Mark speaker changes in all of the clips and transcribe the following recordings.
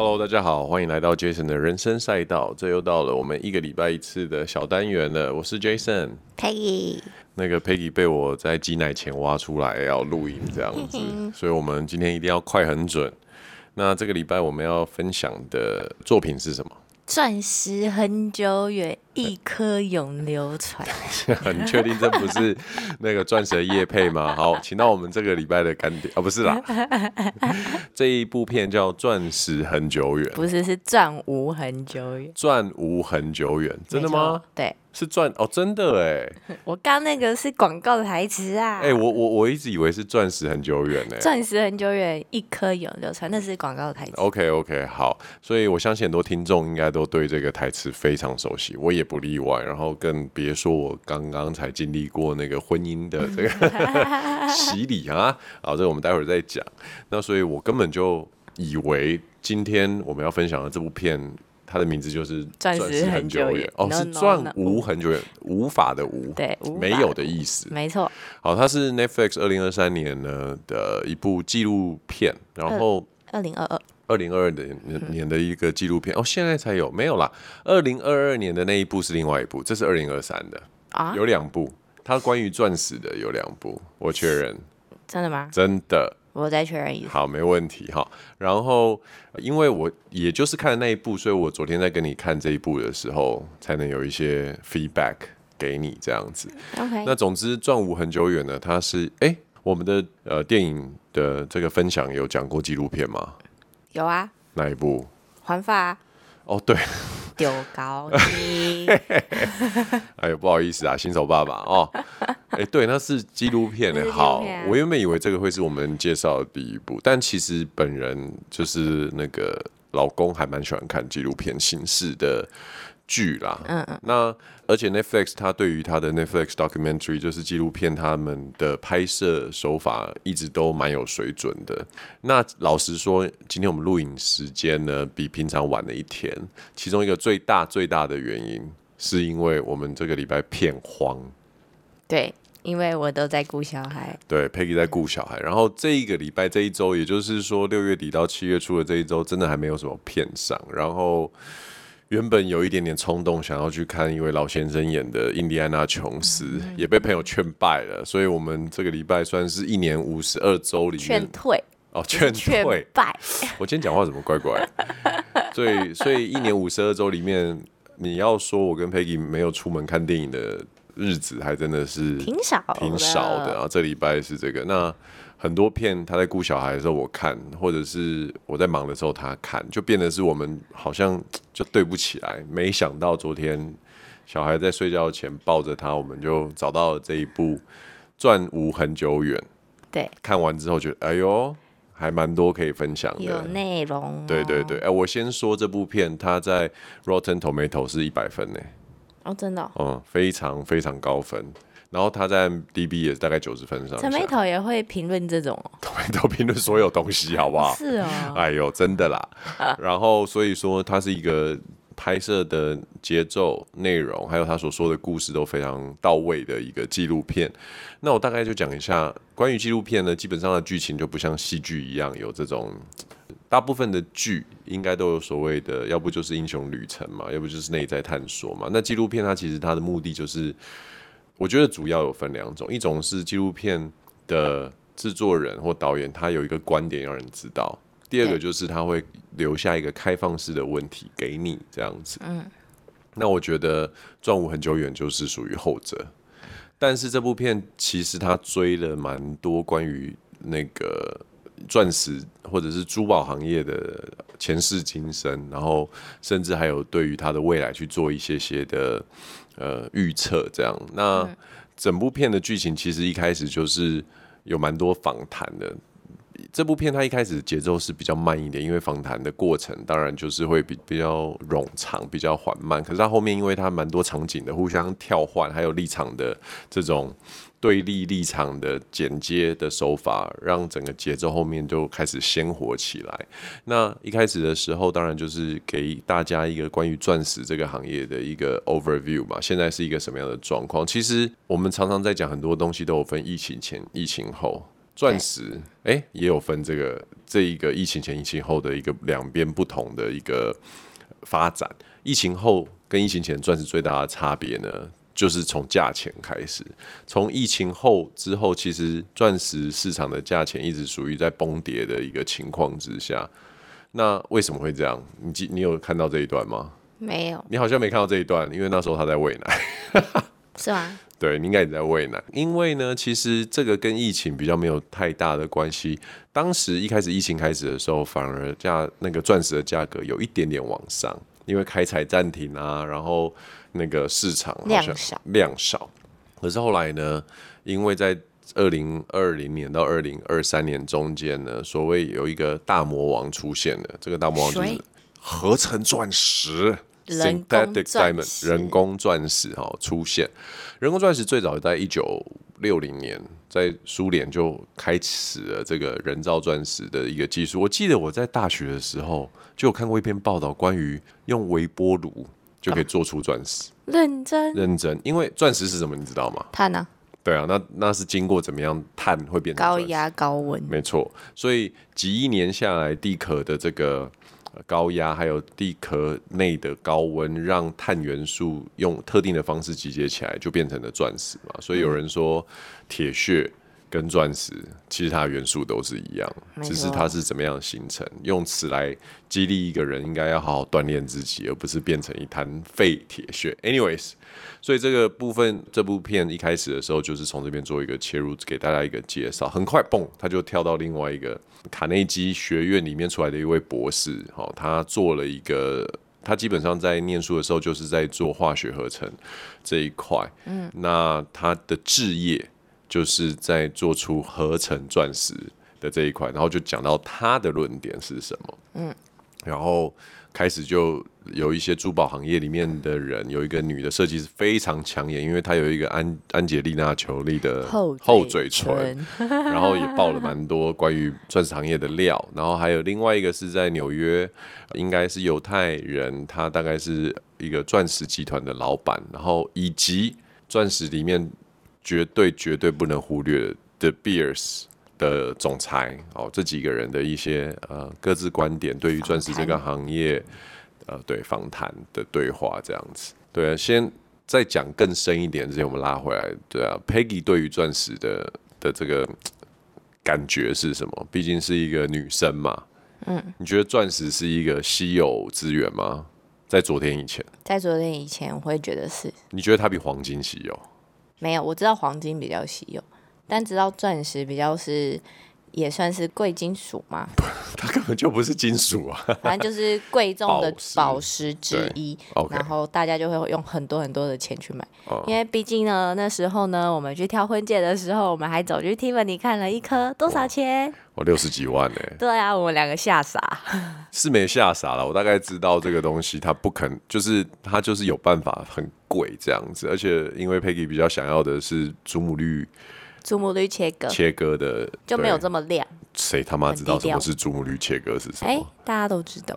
Speaker 1: Hello，大家好，欢迎来到 Jason 的人生赛道。这又到了我们一个礼拜一次的小单元了。我是 Jason，Peggy。那个 Peggy 被我在挤奶前挖出来要录影这样子，所以我们今天一定要快很准。那这个礼拜我们要分享的作品是什么？
Speaker 2: 钻石很久远，一颗永流传。
Speaker 1: 你确定这不是那个钻石的业配吗？好，请到我们这个礼拜的干爹啊，不是啦，这一部片叫《钻石很久远》，
Speaker 2: 不是，是钻无很久远。
Speaker 1: 钻无很久远，真的吗？
Speaker 2: 对。
Speaker 1: 是钻哦，真的哎！
Speaker 2: 我刚那个是广告的台词啊！
Speaker 1: 哎，我我我一直以为是钻石很久远呢。
Speaker 2: 钻石很久远，一颗永流传，那是广告的台词。
Speaker 1: OK OK，好，所以我相信很多听众应该都对这个台词非常熟悉，我也不例外。然后更别说我刚刚才经历过那个婚姻的这个 洗礼啊！好，这个我们待会儿再讲。那所以我根本就以为今天我们要分享的这部片。它的名字就是钻石很久远哦，是钻无很久远，无法的无，
Speaker 2: 对，
Speaker 1: 没有的意思，
Speaker 2: 没错。
Speaker 1: 好，它是 Netflix 二零二三年呢的一部纪录片，然后
Speaker 2: 二零二二
Speaker 1: 二零二二的年的一个纪录片哦，现在才有没有啦？二零二二年的那一部是另外一部，这是二零二三的啊，有两部，它关于钻石的有两部，我确认，
Speaker 2: 真的吗？
Speaker 1: 真的。
Speaker 2: 我再确认一次。
Speaker 1: 好，没问题哈。然后，因为我也就是看了那一部，所以我昨天在跟你看这一部的时候，才能有一些 feedback 给你这样子。
Speaker 2: OK。
Speaker 1: 那总之，《钻无恒久远》呢，它是哎，我们的呃电影的这个分享有讲过纪录片吗？
Speaker 2: 有啊。
Speaker 1: 哪一部？
Speaker 2: 环法。
Speaker 1: 哦，对。
Speaker 2: 丢高你，
Speaker 1: 哎呦，不好意思啊，新手爸爸哦。哎，对，那是纪录片的。好，我原本以为这个会是我们介绍的第一部，但其实本人就是那个老公还蛮喜欢看纪录片形式的剧啦，嗯嗯，那而且 Netflix 它对于它的 Netflix documentary 就是纪录片，他们的拍摄手法一直都蛮有水准的。那老实说，今天我们录影时间呢比平常晚了一天，其中一个最大最大的原因是因为我们这个礼拜片荒。
Speaker 2: 对，因为我都在顾小孩。
Speaker 1: 对，Peggy 在顾小孩，然后这一个礼拜这一周，也就是说六月底到七月初的这一周，真的还没有什么片上，然后。原本有一点点冲动，想要去看一位老先生演的《印第安纳琼斯》，也被朋友劝败了。所以，我们这个礼拜算是一年五十二周里面
Speaker 2: 劝退
Speaker 1: 哦，劝退
Speaker 2: 败。
Speaker 1: 我今天讲话怎么怪怪的？所以，所以一年五十二周里面，你要说我跟 Peggy 没有出门看电影的日子，还真的是
Speaker 2: 挺少，
Speaker 1: 挺少的。然后这礼拜是这个那。很多片他在顾小孩的时候我看，或者是我在忙的时候他看，就变得是我们好像 就对不起来。没想到昨天小孩在睡觉前抱着他，我们就找到了这一部《钻无很久远》。
Speaker 2: 对，
Speaker 1: 看完之后觉得哎呦，还蛮多可以分享的，
Speaker 2: 有内容。
Speaker 1: 对对对，哎，我先说这部片，它在 Rotten Tomato 是一百分呢。
Speaker 2: 哦，真的？
Speaker 1: 嗯，非常非常高分。然后他在 DB 也是大概九十分上。
Speaker 2: 陈美头也会评论这种哦，
Speaker 1: 陈美头评论所有东西，好不好？
Speaker 2: 是哦。
Speaker 1: 哎呦，真的啦。然后所以说，它是一个拍摄的节奏、内容，还有他所说的故事都非常到位的一个纪录片。那我大概就讲一下关于纪录片呢，基本上的剧情就不像戏剧一样有这种，大部分的剧应该都有所谓的，要不就是英雄旅程嘛，要不就是内在探索嘛。那纪录片它其实它的目的就是。我觉得主要有分两种，一种是纪录片的制作人或导演，他有一个观点让人知道；第二个就是他会留下一个开放式的问题给你，这样子。嗯，那我觉得《钻无恒久远》就是属于后者，但是这部片其实他追了蛮多关于那个钻石或者是珠宝行业的前世今生，然后甚至还有对于他的未来去做一些些的。呃，预测这样，那整部片的剧情其实一开始就是有蛮多访谈的。这部片它一开始节奏是比较慢一点，因为访谈的过程当然就是会比比较冗长、比较缓慢。可是它后面因为它蛮多场景的互相跳换，还有立场的这种对立立场的剪接的手法，让整个节奏后面就开始鲜活起来。那一开始的时候，当然就是给大家一个关于钻石这个行业的一个 overview 嘛。现在是一个什么样的状况？其实我们常常在讲很多东西都有分疫情前、疫情后。钻石哎、也有分这个这一个疫情前、疫情后的一个两边不同的一个发展。疫情后跟疫情前钻石最大的差别呢，就是从价钱开始。从疫情后之后，其实钻石市场的价钱一直属于在崩跌的一个情况之下。那为什么会这样？你记你有看到这一段吗？
Speaker 2: 没有。
Speaker 1: 你好像没看到这一段，因为那时候他在喂奶。
Speaker 2: 是吗？
Speaker 1: 对，你应该也在喂奶。因为呢，其实这个跟疫情比较没有太大的关系。当时一开始疫情开始的时候，反而价那个钻石的价格有一点点往上，因为开采暂停啊，然后那个市场好像
Speaker 2: 量少
Speaker 1: 量少。可是后来呢，因为在二零二零年到二零二三年中间呢，所谓有一个大魔王出现了，这个大魔王就是合成钻石。Synthetic diamond 人工钻石哈出现，人工钻石最早在一九六零年在苏联就开始了这个人造钻石的一个技术。我记得我在大学的时候就有看过一篇报道，关于用微波炉就可以做出钻石。
Speaker 2: 认真
Speaker 1: 认真，因为钻石是什么你知道吗？
Speaker 2: 碳呢？
Speaker 1: 对啊，那那是经过怎么样碳会变成
Speaker 2: 高压高温？
Speaker 1: 没错，所以几亿年下来地壳的这个。高压还有地壳内的高温，让碳元素用特定的方式集结起来，就变成了钻石嘛。所以有人说，铁屑跟钻石其实它的元素都是一样，只是它是怎么样形成。用此来激励一个人，应该要好好锻炼自己，而不是变成一滩废铁屑。Anyways。所以这个部分，这部片一开始的时候就是从这边做一个切入，给大家一个介绍。很快，嘣，他就跳到另外一个卡内基学院里面出来的一位博士，好，他做了一个，他基本上在念书的时候就是在做化学合成这一块，嗯，那他的置业就是在做出合成钻石的这一块，然后就讲到他的论点是什么，嗯，然后。开始就有一些珠宝行业里面的人，有一个女的设计师非常抢眼，因为她有一个安安杰丽娜·裘丽的厚嘴唇，然后也爆了蛮多关于钻石行业的料。然后还有另外一个是在纽约，应该是犹太人，他大概是一个钻石集团的老板，然后以及钻石里面绝对绝对不能忽略的 De Beers 的总裁哦，这几个人的一些呃各自观点，对于钻石这个行业，呃，对访谈的对话这样子。对啊，先再讲更深一点之前，我们拉回来。对啊，Peggy 对于钻石的的这个感觉是什么？毕竟是一个女生嘛。嗯，你觉得钻石是一个稀有资源吗？在昨天以前，
Speaker 2: 在昨天以前，我会觉得是。
Speaker 1: 你觉得它比黄金稀有？
Speaker 2: 没有，我知道黄金比较稀有。但知道钻石比较是也算是贵金属吗？
Speaker 1: 它根本就不是金属啊，
Speaker 2: 反正就是贵重的宝石之一。然后大家就会用很多很多的钱去买，因为毕竟呢，那时候呢，我们去挑婚戒的时候，我们还走去 Tiffany 看了一颗多少钱？
Speaker 1: 我六十几万呢、欸。
Speaker 2: 对啊，我们两个吓傻，
Speaker 1: 是没吓傻了。我大概知道这个东西，它不肯，就是它就是有办法很贵这样子，而且因为 Peggy 比较想要的是祖母绿。祖母绿切割，切割的就没有这么亮。谁他妈知道什么是祖母绿切割是什么？哎、欸，大家都知道。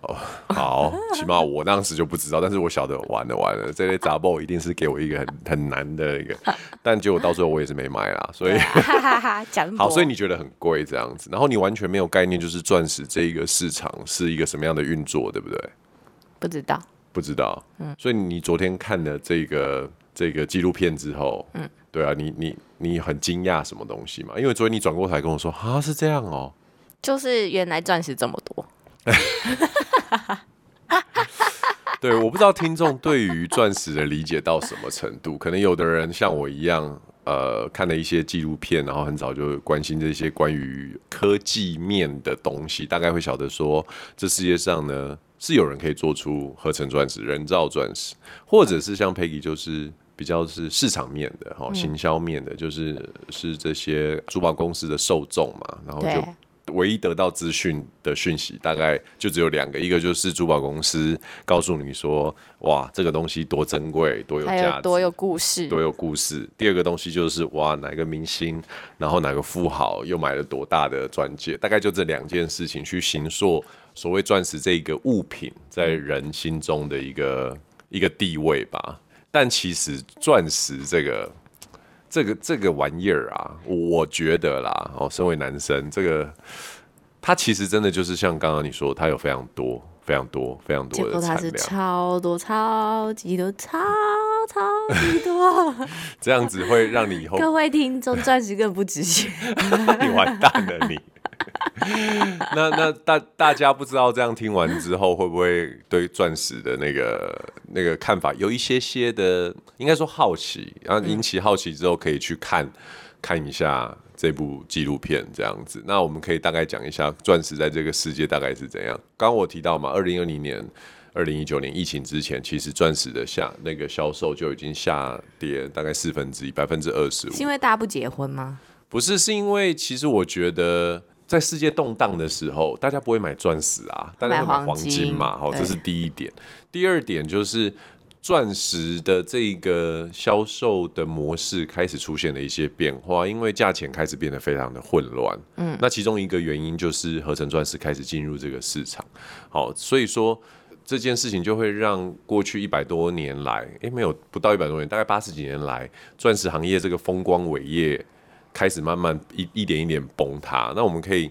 Speaker 1: 哦、好，起码我当时就不知道，但是我晓得完了完了，这类杂报一定是给我一个很很难的一个，但结果到最后我也是没买啦。所以，好，所以你觉得很贵这样子，然后你完全没有概念，就是钻石这一个市场是一个什么样的运作，对不对？不知道，不知道。嗯，所以你昨天看了这个这个纪录片之后，嗯。对啊，你你你很惊讶什么东西嘛？因为昨天你转过头来跟我说啊，是这样哦，就是原来钻石这么多。对，我不知道听众对于钻石的理解到什么程度，可能有的人像我一样，呃，看了一些纪录片，然后很早就关心这些关于科技面的东西，大概会晓得说，这世界上呢是有人可以做出合成钻石、人造钻石，或者是像 Peggy 就是。比较是市场面的哈，行销面的，就是是这些珠宝公司的受众嘛，然后就唯一得到资讯的讯息，大概就只有两个，一个就是珠宝公司告诉你说，哇，这个东西多珍贵，多有价值，多有故事，多有故事。第二个东西就是哇，哪个明星，然后哪个富豪又买了多大的钻戒，大概就这两件事情去形塑所谓钻石这一个物品在人心中的一个一个地位吧。但其实钻石这个这个这个玩意儿啊，我觉得啦，哦，身为男生，这个它其实真的就是像刚刚你说，它有非常多、非常多、非常多的产量，它是
Speaker 2: 超多、超级多、超超级多，
Speaker 1: 这样子会让你以后
Speaker 2: 各位听众钻石更不值钱，
Speaker 1: 你完蛋了你。那那大大家不知道这样听完之后会不会对钻石的那个那个看法有一些些的，应该说好奇，然后引起好奇之后可以去看看一下这部纪录片这样子。那我们可以大概讲一下钻石在这个世界大概是怎样。刚刚我提到嘛，二零二零年、二零一九年疫情之前，其实钻石的下那个销售就已经下跌大概四分之一，百分之二十五。
Speaker 2: 是因为大家不结婚吗？
Speaker 1: 不是，是因为其实我觉得。在世界动荡的时候，大家不会买钻石啊，大家会买黄金嘛。好，这是第一点。第二点就是钻石的这个销售的模式开始出现了一些变化，因为价钱开始变得非常的混乱。嗯，那其中一个原因就是合成钻石开始进入这个市场。好，所以说这件事情就会让过去一百多年来，诶，没有不到一百多年，大概八十几年来，钻石行业这个风光伟业。开始慢慢一一点一点崩塌。那我们可以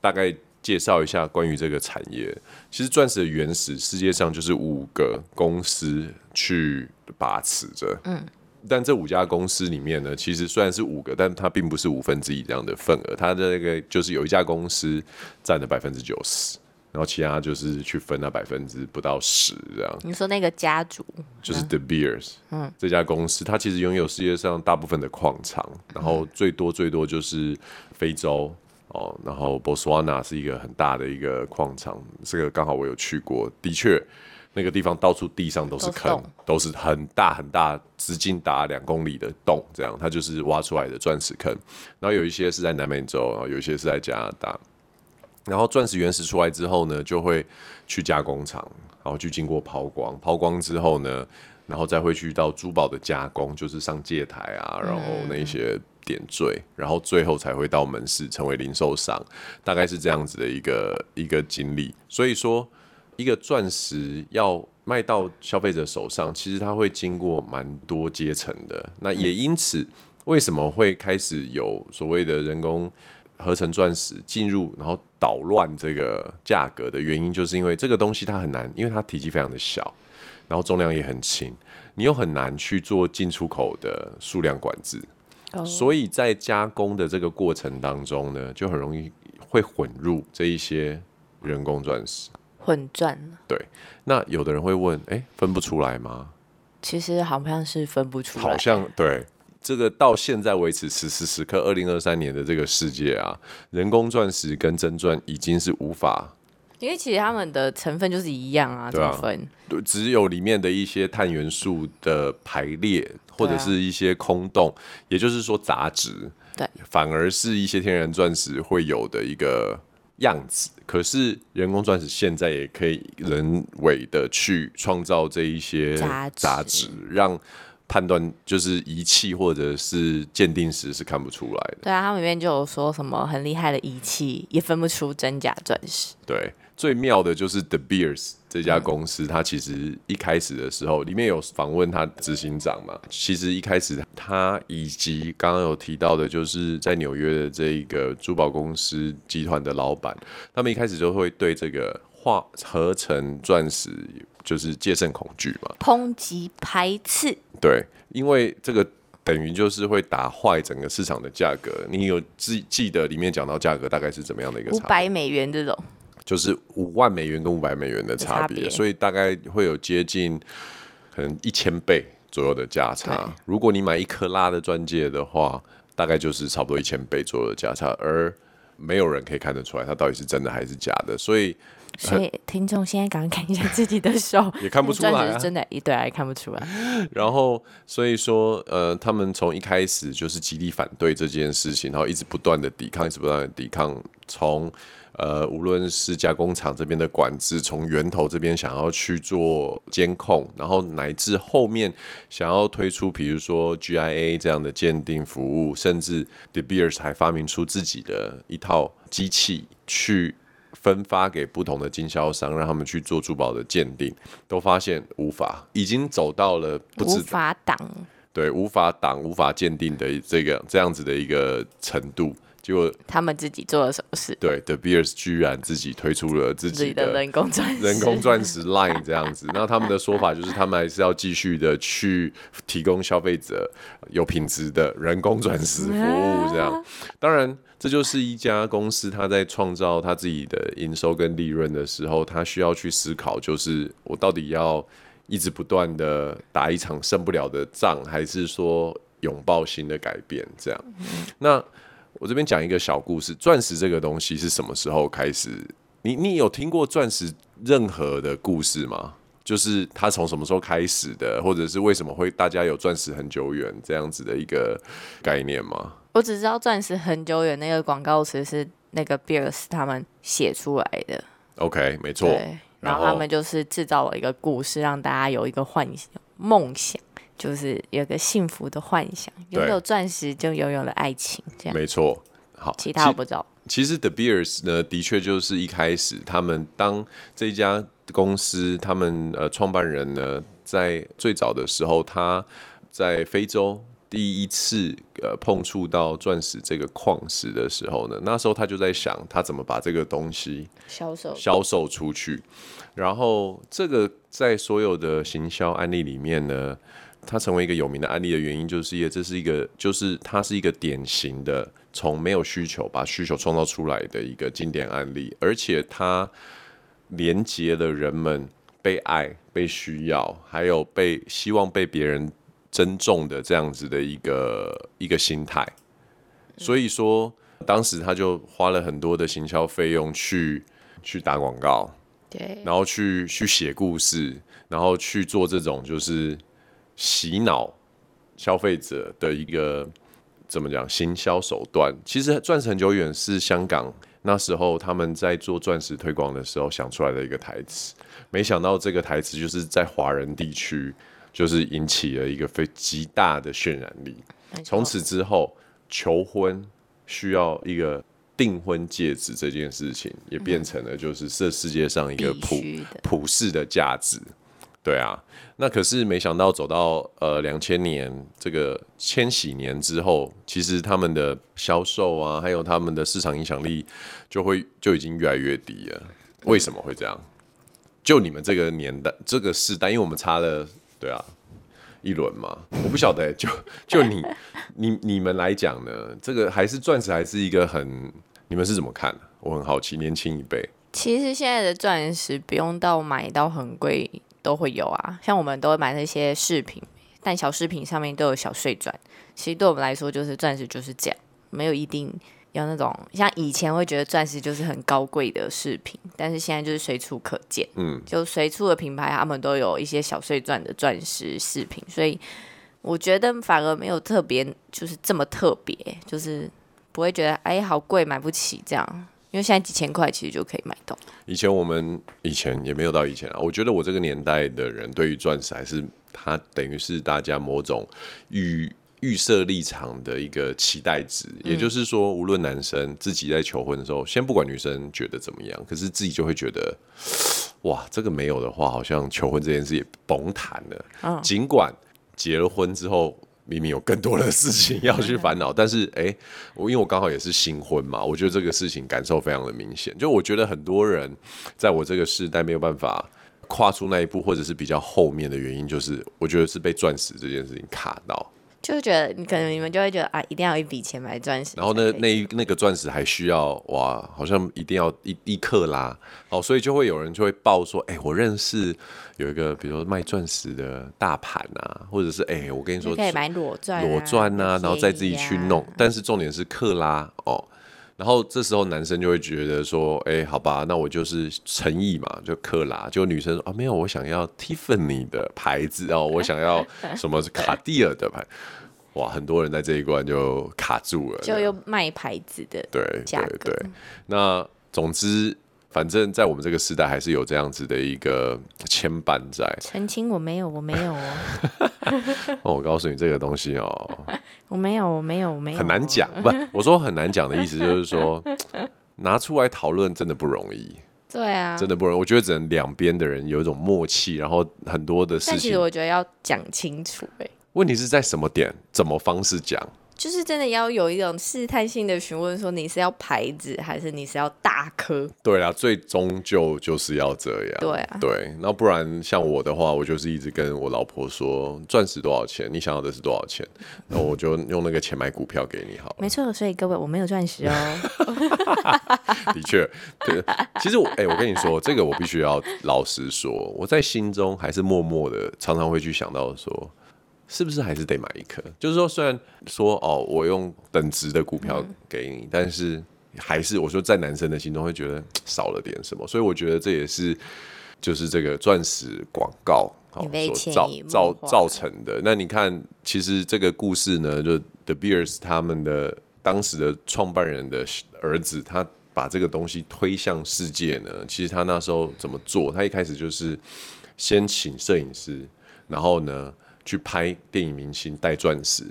Speaker 1: 大概介绍一下关于这个产业。其实钻石的原始世界上就是五个公司去把持着。嗯。但这五家公司里面呢，其实虽然是五个，但它并不是五分之一这样的份额。它的那个就是有一家公司占了百分之九十。然后其他就是去分那百分之不到十这样。你
Speaker 2: 说那个家族
Speaker 1: 就是 The Beers，嗯，这家公司它其实拥有世界上大部分的矿场，然后最多最多就是非洲哦，然后 Botswana 是一个很大的一个矿场，这个刚好我有去过，的确那个地方到处地上都是坑，都，都是很大很大，直径达两公里的洞，这样它就是挖出来的钻石坑。然后有一些是在南美洲，然后有一些是在加拿大。然后钻石原石出来之后呢，就会去加工厂，然后去经过抛光，抛光之后呢，然后再会去到珠宝的加工，就是上戒台啊，然后那些点缀，然后最后才会到门市成为零售商，大概是这样子的一个一个经历。所以说，一个钻石要卖到消费者手上，其实它会经过蛮多阶层的。那也因此，为什么会开始有所谓的人工？合成钻石进入，然后捣乱这个价格的原因，就是因为这个东西它很难，因为它体积非常的小，然后重量也很轻，你又很难去做进出口的数量管制，oh. 所以在加工的这个过程当中呢，就很容易会混入这一些人工钻石，
Speaker 2: 混钻。
Speaker 1: 对，那有的人会问，哎，分不出来吗？
Speaker 2: 其实好像是分不出来，
Speaker 1: 好像对。这个到现在为止，此时此刻，二零二三年的这个世界啊，人工钻石跟真钻已经是无法，
Speaker 2: 因为其实它们的成分就是一样啊，对啊，
Speaker 1: 对，只有里面的一些碳元素的排列或者是一些空洞，啊、也就是说杂质，
Speaker 2: 对，
Speaker 1: 反而是一些天然钻石会有的一个样子。可是人工钻石现在也可以人为的去创造这一些杂质，让。判断就是仪器或者是鉴定时是看不出来的。
Speaker 2: 对啊，他们里面就有说什么很厉害的仪器也分不出真假钻石。
Speaker 1: 对，最妙的就是 The Beers 这家公司，它其实一开始的时候，里面有访问他执行长嘛。其实一开始他以及刚刚有提到的，就是在纽约的这一个珠宝公司集团的老板，他们一开始就会对这个化合成钻石。就是戒慎恐惧嘛，
Speaker 2: 抨击排斥。
Speaker 1: 对，因为这个等于就是会打坏整个市场的价格。你有记记得里面讲到价格大概是怎么样的一个差别？
Speaker 2: 五百美元这种，
Speaker 1: 就是五万美元跟五百美元的差别，所以大概会有接近可能一千倍左右的价差。如果你买一克拉的钻戒的话，大概就是差不多一千倍左右的价差，而没有人可以看得出来它到底是真的还是假的，所以。
Speaker 2: 所以听众现在赶快看一下自己的手，
Speaker 1: 也看不出来啊，
Speaker 2: 真的，一对也看不出来。
Speaker 1: 然后所以说，呃，他们从一开始就是极力反对这件事情，然后一直不断的抵抗，一直不断的抵抗。从呃，无论是加工厂这边的管制，从源头这边想要去做监控，然后乃至后面想要推出，比如说 GIA 这样的鉴定服务，甚至 De Beers 还发明出自己的一套机器去。分发给不同的经销商，让他们去做珠宝的鉴定，都发现无法，已经走到了不
Speaker 2: 无法挡。
Speaker 1: 对，无法挡、无法鉴定的这个这样子的一个程度。结果
Speaker 2: 他们自己做了什么事？
Speaker 1: 对，The Beers 居然自己推出了自己的
Speaker 2: 人工钻石，
Speaker 1: 人工钻石 line 这样子。那他们的说法就是，他们还是要继续的去提供消费者有品质的人工钻石服务。这样，当然，这就是一家公司他在创造他自己的营收跟利润的时候，他需要去思考，就是我到底要一直不断的打一场胜不了的仗，还是说拥抱新的改变？这样，那。我这边讲一个小故事，钻石这个东西是什么时候开始？你你有听过钻石任何的故事吗？就是它从什么时候开始的，或者是为什么会大家有钻石很久远这样子的一个概念吗？
Speaker 2: 我只知道钻石很久远那个广告词是那个 Beers 他们写出来的。
Speaker 1: OK，没错。
Speaker 2: 然后他们就是制造了一个故事，让大家有一个幻想、梦想。就是有个幸福的幻想，拥有钻石就拥有了爱情，这样
Speaker 1: 没错。好，
Speaker 2: 其他我不知道。
Speaker 1: 其实 The Beers 呢，的确就是一开始他们当这家公司，他们呃创办人呢，在最早的时候，他在非洲第一次呃碰触到钻石这个矿石的时候呢，那时候他就在想，他怎么把这个东西销售销售出去。然后这个在所有的行销案例里面呢。它成为一个有名的案例的原因，就是因为这是一个，就是它是一个典型的从没有需求把需求创造出来的一个经典案例，而且它连接了人们被爱、被需要，还有被希望被别人珍重的这样子的一个一个心态。所以说，当时他就花了很多的行销费用去去打广告，
Speaker 2: 对，
Speaker 1: 然后去去写故事，然后去做这种就是。洗脑消费者的一个怎么讲行销手段？其实钻石很久远是香港那时候他们在做钻石推广的时候想出来的一个台词，没想到这个台词就是在华人地区就是引起了一个非极大的渲染力。从此之后，求婚需要一个订婚戒指这件事情，也变成了就是这世界上一个普普世的价值。对啊，那可是没想到走到呃两千年这个千禧年之后，其实他们的销售啊，还有他们的市场影响力就会就已经越来越低了。为什么会这样？就你们这个年代这个时代，因为我们差了对啊一轮嘛，我不晓得。就就你 你你们来讲呢，这个还是钻石还是一个很你们是怎么看的？我很好奇，年轻一辈。
Speaker 2: 其实现在的钻石不用到买到很贵。都会有啊，像我们都会买那些饰品，但小饰品上面都有小碎钻。其实对我们来说，就是钻石就是这样，没有一定要那种像以前会觉得钻石就是很高贵的饰品，但是现在就是随处可见。嗯，就随处的品牌，他们都有一些小碎钻的钻石饰品，所以我觉得反而没有特别，就是这么特别，就是不会觉得哎好贵买不起这样。因为现在几千块其实就可以买到。
Speaker 1: 以前我们以前也没有到以前啊，我觉得我这个年代的人对于钻石还是它等于是大家某种预预设立场的一个期待值。嗯、也就是说，无论男生自己在求婚的时候，先不管女生觉得怎么样，可是自己就会觉得，哇，这个没有的话，好像求婚这件事也甭谈了。嗯、尽管结了婚之后。明明有更多的事情要去烦恼，但是哎、欸，我因为我刚好也是新婚嘛，我觉得这个事情感受非常的明显。就我觉得很多人在我这个时代没有办法跨出那一步，或者是比较后面的原因，就是我觉得是被钻石这件事情卡到。
Speaker 2: 就是觉得你可能你们就会觉得啊，一定要有一笔钱买钻石，
Speaker 1: 然后呢，那那个钻石还需要哇，好像一定要一一克拉。哦，所以就会有人就会报说，哎、欸，我认识有一个，比如说卖钻石的大盘啊，或者是哎、欸，我跟你说，
Speaker 2: 你可以买裸钻、啊，
Speaker 1: 裸钻啊，然后再自己去弄，但是重点是克拉哦。然后这时候男生就会觉得说，哎，好吧，那我就是诚意嘛，就克拉。就女生说啊，没有，我想要 Tiffany 的牌子哦，我想要什么是卡地尔的牌。哇，很多人在这一关就卡住了，
Speaker 2: 就又卖牌子的
Speaker 1: 对对对。那总之。反正，在我们这个时代，还是有这样子的一个牵绊在。
Speaker 2: 澄清，我没有，我没有哦。
Speaker 1: 哦，我告诉你这个东西哦，
Speaker 2: 我没有，我没有，我没有。
Speaker 1: 很难讲，不，我说很难讲的意思就是说，拿出来讨论真的不容易。
Speaker 2: 对啊，
Speaker 1: 真的不容易。我觉得只能两边的人有一种默契，然后很多的事情。
Speaker 2: 但其实我觉得要讲清楚，哎。
Speaker 1: 问题是在什么点，怎么方式讲？
Speaker 2: 就是真的要有一种试探性的询问，说你是要牌子还是你是要大颗？
Speaker 1: 对啊，最终就就是要这样。
Speaker 2: 对啊，
Speaker 1: 对，那不然像我的话，我就是一直跟我老婆说，钻石多少钱？你想要的是多少钱？那我就用那个钱买股票给你好了。
Speaker 2: 没错，所以各位我没有钻石哦。
Speaker 1: 的确，对，其实我哎、欸，我跟你说，这个我必须要老实说，我在心中还是默默的，常常会去想到说。是不是还是得买一颗？就是说，虽然说哦，我用等值的股票给你，嗯、但是还是我说，在男生的心中会觉得少了点什么。所以我觉得这也是就是这个钻石广告哦所造造造成的。那你看，其实这个故事呢，就 The Beers 他们的当时的创办人的儿子，他把这个东西推向世界呢。其实他那时候怎么做？他一开始就是先请摄影师，然后呢，去拍电影明星戴钻石，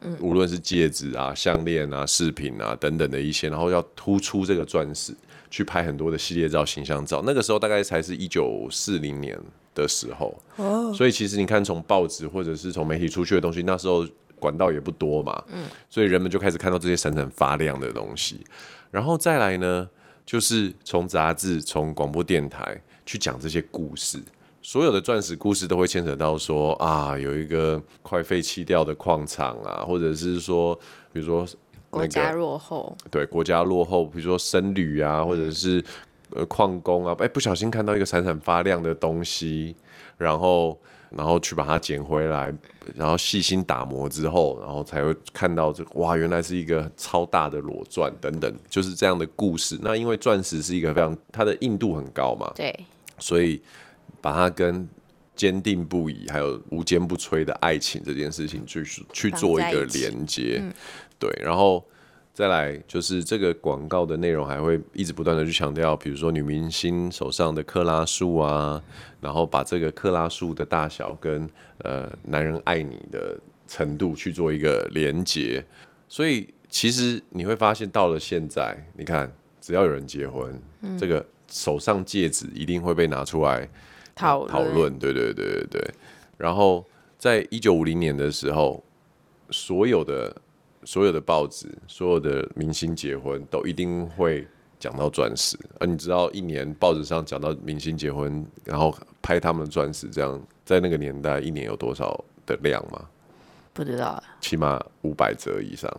Speaker 1: 嗯，无论是戒指啊、项链啊、饰品啊等等的一些，然后要突出这个钻石，去拍很多的系列照、形象照。那个时候大概才是一九四零年的时候，哦，所以其实你看，从报纸或者是从媒体出去的东西，那时候管道也不多嘛，嗯，所以人们就开始看到这些闪闪发亮的东西。然后再来呢，就是从杂志、从广播电台去讲这些故事。所有的钻石故事都会牵扯到说啊，有一个快废弃掉的矿场啊，或者是说，比如说、那个、
Speaker 2: 国家落后，
Speaker 1: 对，国家落后，比如说僧侣啊，或者是呃矿工啊，哎，不小心看到一个闪闪发亮的东西，然后然后去把它捡回来，然后细心打磨之后，然后才会看到这个哇，原来是一个超大的裸钻等等，就是这样的故事。那因为钻石是一个非常它的硬度很高嘛，
Speaker 2: 对，
Speaker 1: 所以。把它跟坚定不移，还有无坚不摧的爱情这件事情去去做一个连接，嗯，对，然后再来就是这个广告的内容还会一直不断的去强调，比如说女明星手上的克拉数啊，然后把这个克拉数的大小跟呃男人爱你的程度去做一个连接，所以其实你会发现到了现在，你看只要有人结婚，嗯，这个手上戒指一定会被拿出来。讨讨论，对对对对对。然后在一九五零年的时候，所有的所有的报纸，所有的明星结婚都一定会讲到钻石。而你知道，一年报纸上讲到明星结婚，然后拍他们的钻石，这样在那个年代一年有多少的量吗？
Speaker 2: 不知道，
Speaker 1: 起码五百折以上。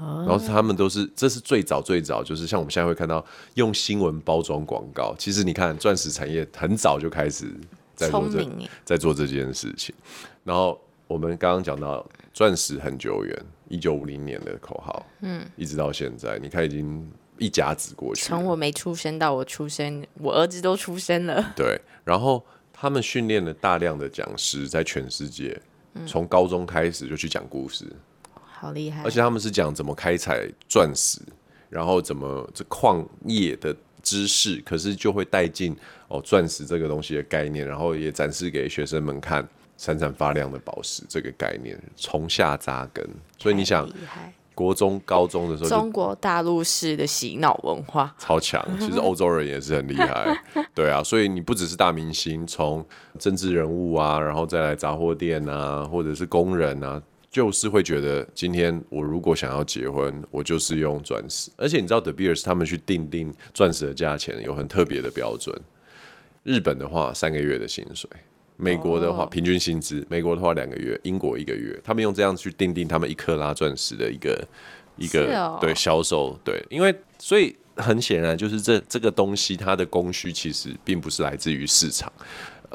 Speaker 1: 然后他们都是，这是最早最早，就是像我们现在会看到用新闻包装广告。其实你看，钻石产业很早就开始在做这在做这件事情。然后我们刚刚讲到钻石很久远，一九五零年的口号，嗯，一直到现在，你看已经一甲子过去。
Speaker 2: 从我没出生到我出生，我儿子都出生了。
Speaker 1: 对，然后他们训练了大量的讲师，在全世界，从高中开始就去讲故事。
Speaker 2: 好厉害！
Speaker 1: 而且他们是讲怎么开采钻石，然后怎么这矿业的知识，可是就会带进哦钻石这个东西的概念，然后也展示给学生们看闪闪发亮的宝石这个概念，从下扎根。所以你想，国中、高中的时候，
Speaker 2: 中国大陆式的洗脑文化
Speaker 1: 超强。其实欧洲人也是很厉害，对啊。所以你不只是大明星，从政治人物啊，然后再来杂货店啊，或者是工人啊。就是会觉得，今天我如果想要结婚，我就是用钻石。而且你知道，De Beers 他们去定定钻石的价钱有很特别的标准。日本的话，三个月的薪水；美国的话，平均薪资；美国的话，两个月；英国一个月。他们用这样去定定他们一克拉钻石的一个一个对销售对，因为所以很显然就是这这个东西它的供需其实并不是来自于市场。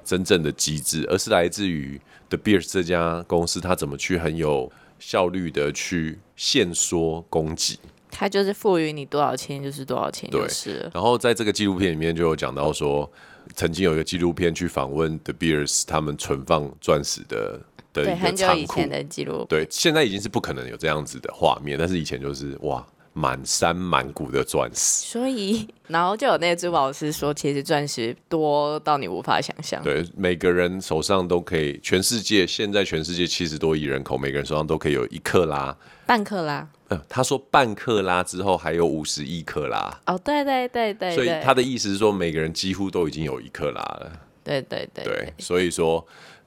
Speaker 1: 真正的机制，而是来自于 The Beers 这家公司，它怎么去很有效率的去限缩供给。
Speaker 2: 它就是赋予你多少钱就是多少钱，就是。
Speaker 1: 然后在这个纪录片里面就有讲到说，曾经有一个纪录片去访问 The Beers 他们存放钻石的的一个仓库。
Speaker 2: 很久以前的记录。
Speaker 1: 对，现在已经是不可能有这样子的画面，但是以前就是哇。满山满谷的钻石，
Speaker 2: 所以然后就有那个珠宝师说，其实钻石多到你无法想象。
Speaker 1: 对，每个人手上都可以，全世界现在全世界七十多亿人口，每个人手上都可以有一克拉，
Speaker 2: 半克拉。
Speaker 1: 呃，他说半克拉之后还有五十亿克拉。
Speaker 2: 哦，对对对对，对，
Speaker 1: 所以他的意思是说，每个人几乎都已经有一克拉了。
Speaker 2: 对对对，
Speaker 1: 对，所以说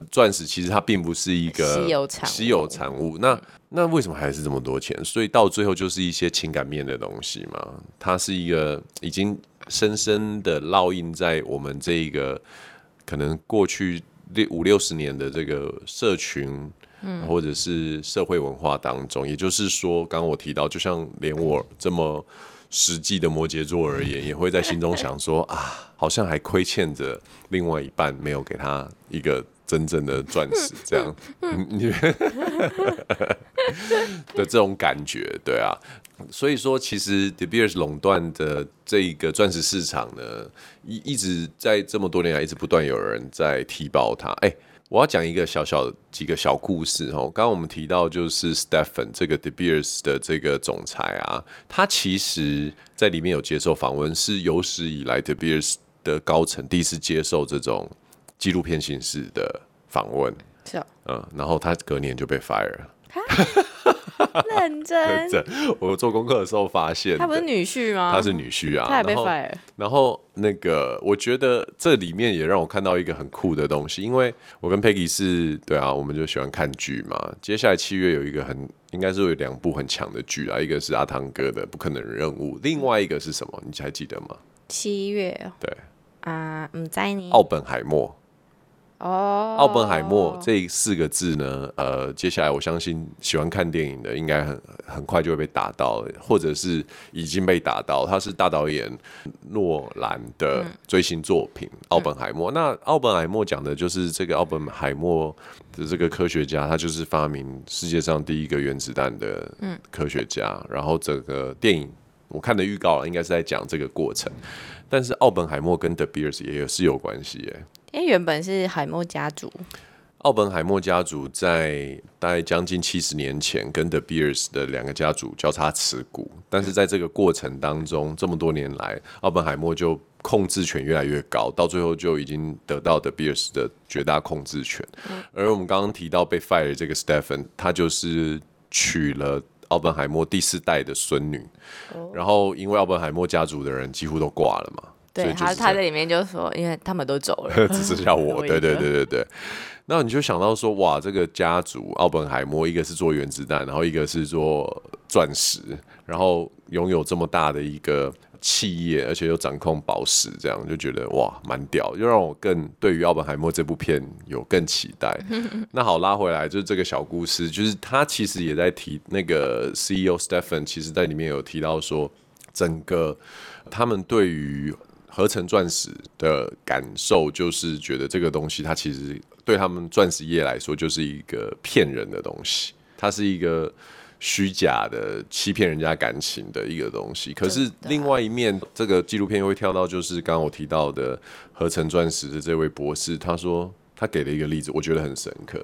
Speaker 1: 钻石其实它并不是一个
Speaker 2: 稀有产
Speaker 1: 稀有产物。那、嗯、那为什么还是这么多钱？所以到最后就是一些情感面的东西嘛。它是一个已经深深的烙印在我们这一个可能过去六五六十年的这个社群，嗯，或者是社会文化当中。也就是说，刚刚我提到，就像连我这么。实际的摩羯座而言，也会在心中想说啊，好像还亏欠着另外一半，没有给他一个真正的钻石，这样，你 的这种感觉，对啊。所以说，其实 De Beers 垄断的这一个钻石市场呢，一一直在这么多年来，一直不断有人在提报它，哎。我要讲一个小小几个小故事哦。刚刚我们提到就是 Stephan 这个 De Beers 的这个总裁啊，他其实在里面有接受访问，是有史以来 De Beers 的高层第一次接受这种纪录片形式的访问。是啊，嗯，然后他隔年就被 fire 了。
Speaker 2: 认真，认真。
Speaker 1: 我做功课的时候发现，
Speaker 2: 他不是女婿吗？
Speaker 1: 他是女婿啊，
Speaker 2: 他也被 fire。
Speaker 1: 然后那个，我觉得这里面也让我看到一个很酷的东西，因为我跟 Peggy 是，对啊，我们就喜欢看剧嘛。接下来七月有一个很，应该是有两部很强的剧啊，一个是阿汤哥的《不可能任务》，另外一个是什么？你还记得吗？
Speaker 2: 七月。
Speaker 1: 对
Speaker 2: 啊，唔知你。
Speaker 1: 奥本海默。
Speaker 2: 哦，
Speaker 1: 奥本海默这四个字呢，呃，接下来我相信喜欢看电影的应该很很快就会被打到，或者是已经被打到。他是大导演诺兰的最新作品《奥本海默》。那奥本海默讲的就是这个奥本海默的这个科学家，他就是发明世界上第一个原子弹的科学家。然后这个电影我看的预告了，应该是在讲这个过程。但是奥本海默跟 The Beers 也是有关系耶。
Speaker 2: 因为原本是海默家族，
Speaker 1: 奥本海默家族在大概将近七十年前跟 The Beers 的两个家族交叉持股，但是在这个过程当中，这么多年来，奥本海默就控制权越来越高，到最后就已经得到 The Beers 的绝大控制权。而我们刚刚提到被 fire 这个 Stephen，他就是娶了奥本海默第四代的孙女，然后因为奥本海默家族的人几乎都挂了嘛。
Speaker 2: 对他，他在里面就说，因为他们都走了，
Speaker 1: 只剩下我。对对对对对。那你就想到说，哇，这个家族奥本海默，一个是做原子弹，然后一个是做钻石，然后拥有这么大的一个企业，而且又掌控宝石，这样就觉得哇，蛮屌，又让我更对于奥本海默这部片有更期待。那好，拉回来就是这个小故事，就是他其实也在提那个 CEO Stephan，其实在里面有提到说，整个他们对于合成钻石的感受就是觉得这个东西，它其实对他们钻石业来说就是一个骗人的东西，它是一个虚假的、欺骗人家感情的一个东西。可是另外一面，这个纪录片又会跳到，就是刚刚我提到的合成钻石的这位博士，他说他给了一个例子，我觉得很深刻。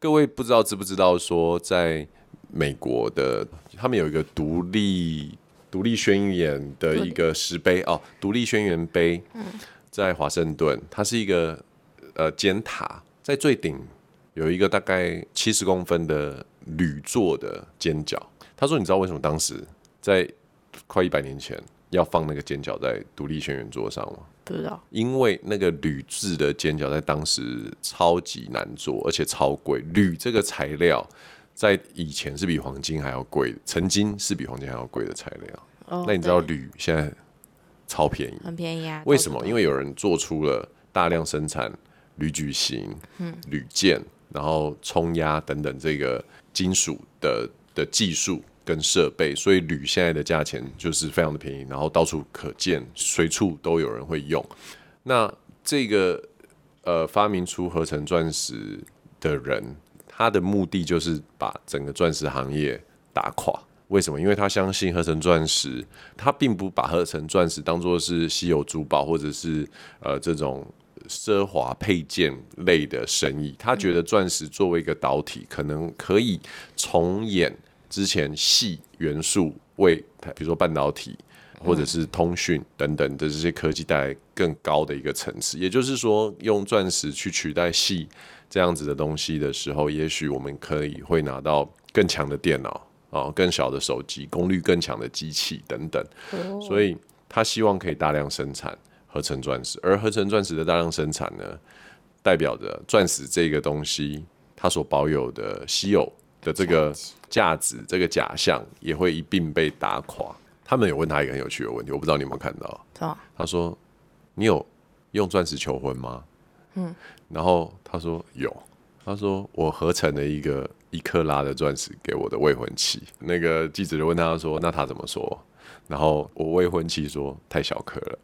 Speaker 1: 各位不知道知不知道说，在美国的他们有一个独立。独立宣言的一个石碑哦，独立宣言碑，在华盛顿，它是一个呃尖塔，在最顶有一个大概七十公分的铝做的尖角。他说：“你知道为什么当时在快一百年前要放那个尖角在独立宣言桌上吗？”
Speaker 2: 不知道，
Speaker 1: 因为那个铝制的尖角在当时超级难做，而且超贵。铝这个材料。在以前是比黄金还要贵的，曾经是比黄金还要贵的材料。Oh, 那你知道铝现在超便宜，
Speaker 2: 很便宜啊？
Speaker 1: 为什么？因为有人做出了大量生产铝矩形、铝件，然后冲压等等这个金属的的技术跟设备，所以铝现在的价钱就是非常的便宜，然后到处可见，随处都有人会用。那这个呃，发明出合成钻石的人。他的目的就是把整个钻石行业打垮。为什么？因为他相信合成钻石，他并不把合成钻石当做是稀有珠宝或者是呃这种奢华配件类的生意。他觉得钻石作为一个导体，可能可以重演之前矽元素为，比如说半导体或者是通讯等等的这些科技带来更高的一个层次。也就是说，用钻石去取代矽。这样子的东西的时候，也许我们可以会拿到更强的电脑啊，更小的手机，功率更强的机器等等。所以他希望可以大量生产合成钻石，而合成钻石的大量生产呢，代表着钻石这个东西它所保有的稀有的这个价值，这个假象也会一并被打垮。他们有问他一个很有趣的问题，我不知道你有没有看到。他说：“你有用钻石求婚吗？”嗯，然后他说有。他说：“我合成了一个一克拉的钻石给我的未婚妻。”那个记者就问他说：“那他怎么说？”然后我未婚妻说太小颗了，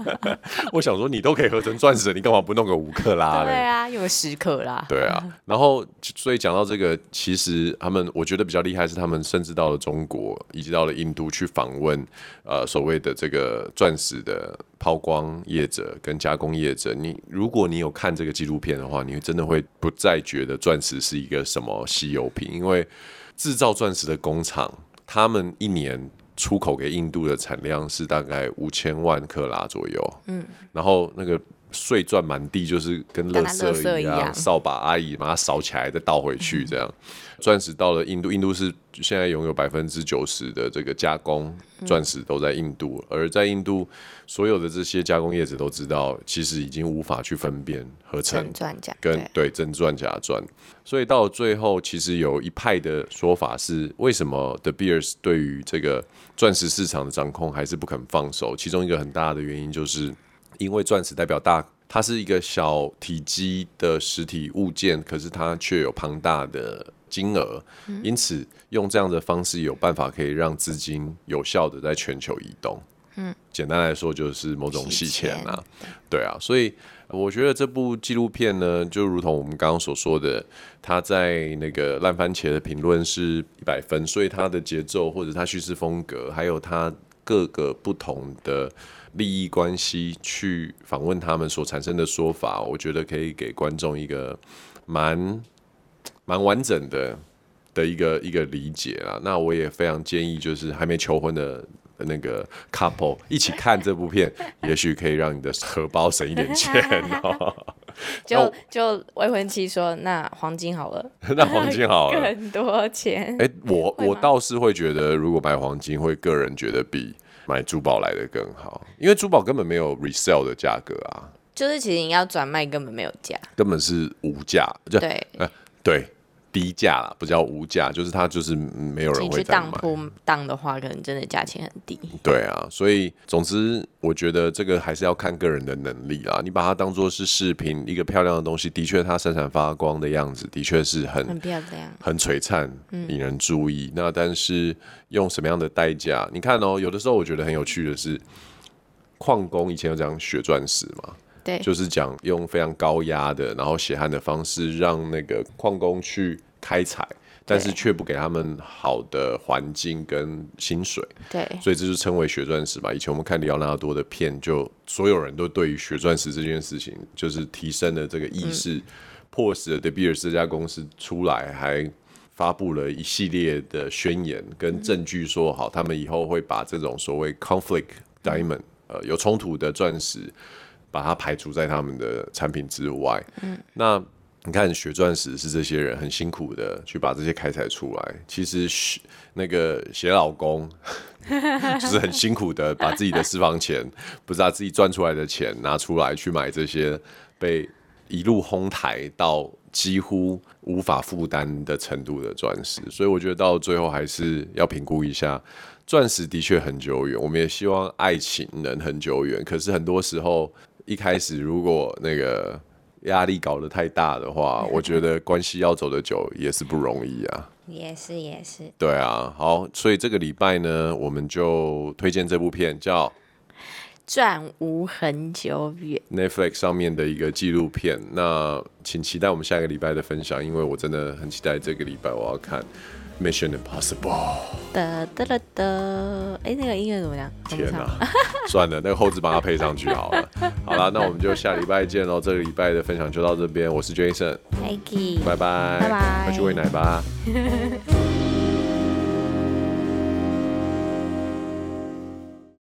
Speaker 1: 我想说你都可以合成钻石，你干嘛不弄个五克拉呢？
Speaker 2: 对啊，有个十克拉。
Speaker 1: 对啊，然后所以讲到这个，其实他们我觉得比较厉害是他们甚至到了中国以及到了印度去访问呃所谓的这个钻石的抛光业者跟加工业者。你如果你有看这个纪录片的话，你真的会不再觉得钻石是一个什么稀有品，因为制造钻石的工厂。他们一年出口给印度的产量是大概五千万克拉左右，嗯，然后那个碎钻满地，就是跟垃圾一样，扫把阿姨把它扫起来再倒回去，这样。钻石到了印度，印度是现在拥有百分之九十的这个加工钻石都在印度，而在印度所有的这些加工业者都知道，其实已经无法去分辨合成跟对真钻假钻，所以到了最后，其实有一派的说法是，为什么 The Beers 对于这个钻石市场的掌控还是不肯放手？其中一个很大的原因就是因为钻石代表大。它是一个小体积的实体物件，可是它却有庞大的金额，因此用这样的方式有办法可以让资金有效的在全球移动。嗯，简单来说就是某种洗钱啊，对啊，所以我觉得这部纪录片呢，就如同我们刚刚所说的，它在那个烂番茄的评论是一百分，所以它的节奏或者它叙事风格，还有它各个不同的。利益关系去访问他们所产生的说法，我觉得可以给观众一个蛮蛮完整的的一个一个理解啊。那我也非常建议，就是还没求婚的那个 couple 一起看这部片，也许可以让你的荷包省一点钱哦。
Speaker 2: 就就未婚妻说：“那黄金好了，
Speaker 1: 那黄金好了，
Speaker 2: 很多钱。”
Speaker 1: 哎，我我倒是会觉得，如果买黄金，会个人觉得比。买珠宝来的更好，因为珠宝根本没有 resell 的价格啊，
Speaker 2: 就是其实你要转卖根本没有价，
Speaker 1: 根本是无价，就
Speaker 2: 对，
Speaker 1: 呃，对。低价啦，不叫无价，就是它就是没有人会再买。你去当铺
Speaker 2: 当的话，可能真的价钱很低。
Speaker 1: 对啊，所以总之，我觉得这个还是要看个人的能力啦。你把它当做是饰品，一个漂亮的东西，的确它闪闪发光的样子，的确是很
Speaker 2: 很漂亮，
Speaker 1: 很璀璨，引人注意。嗯、那但是用什么样的代价？你看哦，有的时候我觉得很有趣的是，矿工以前有讲血钻石嘛。对，就是讲用非常高压的，然后血汗的方式，让那个矿工去开采，但是却不给他们好的环境跟薪水。对，所以这就称为血钻石吧。以前我们看里奥纳多的片，就所有人都对于血钻石这件事情，就是提升了这个意识，嗯、迫使了 De Beers 这家公司出来，还发布了一系列的宣言跟证据，说好他们以后会把这种所谓 conflict diamond，呃，有冲突的钻石。把它排除在他们的产品之外。嗯，那你看，学钻石是这些人很辛苦的去把这些开采出来。其实那个写老公 就是很辛苦的把自己的私房钱，不是他自己赚出来的钱拿出来去买这些被一路哄抬到几乎无法负担的程度的钻石。所以我觉得到最后还是要评估一下。钻石的确很久远，我们也希望爱情能很久远。可是很多时候。一开始如果那个压力搞得太大的话，我觉得关系要走得久也是不容易啊。
Speaker 2: 也是也是。
Speaker 1: 对啊，好，所以这个礼拜呢，我们就推荐这部片叫《
Speaker 2: 转无很久远》
Speaker 1: ，Netflix 上面的一个纪录片。那请期待我们下个礼拜的分享，因为我真的很期待这个礼拜我要看。Mission Impossible。
Speaker 2: 哒哒哒哒，哎，那个音乐怎么样？
Speaker 1: 天哪，算了，那个后置帮他配上去好了。好了，那我们就下礼拜见喽。这个礼拜的分享就到这边，我是 Jason，Thank you，拜拜，拜拜，快去喂奶吧。